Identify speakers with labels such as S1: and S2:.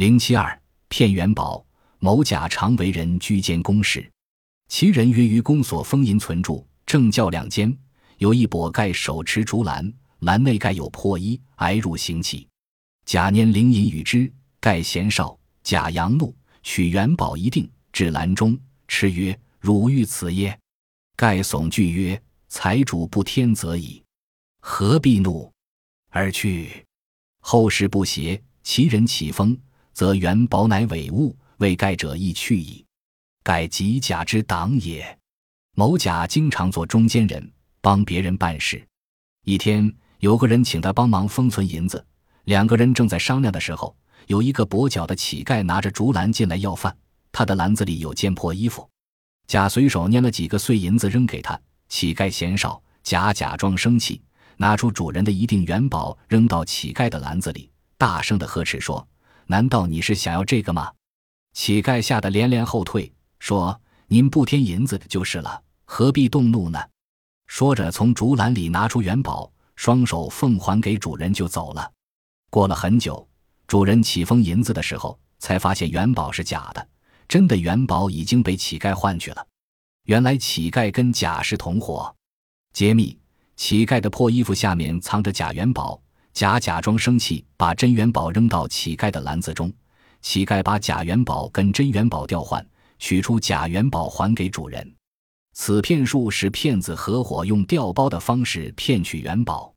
S1: 零七二骗元宝。某甲常为人居间公事，其人约于公所封银存住，正教两间有一跛盖手持竹篮，篮内盖有破衣，挨入行乞。甲拈灵银与之，盖嫌少，甲佯怒，取元宝一定，至篮中，斥曰：“汝欲此耶？”盖悚惧曰：“财主不天则已，何必怒？”而去。后事不协，其人起风，则元宝乃伪物。为盖者亦去矣，盖即甲之党也。某甲经常做中间人，帮别人办事。一天，有个人请他帮忙封存银子。两个人正在商量的时候，有一个跛脚的乞丐拿着竹篮进来要饭，他的篮子里有件破衣服。甲随手拈了几个碎银子扔给他，乞丐嫌少，甲假装生气，拿出主人的一锭元宝扔到乞丐的篮子里，大声的呵斥说：“难道你是想要这个吗？”乞丐吓得连连后退，说：“您不添银子就是了，何必动怒呢？”说着，从竹篮里拿出元宝，双手奉还给主人就走了。过了很久，主人起封银子的时候，才发现元宝是假的，真的元宝已经被乞丐换去了。原来乞丐跟甲是同伙。揭秘：乞丐的破衣服下面藏着假元宝，甲假装生气，把真元宝扔到乞丐的篮子中。乞丐把假元宝跟真元宝调换，取出假元宝还给主人。此骗术是骗子合伙用调包的方式骗取元宝。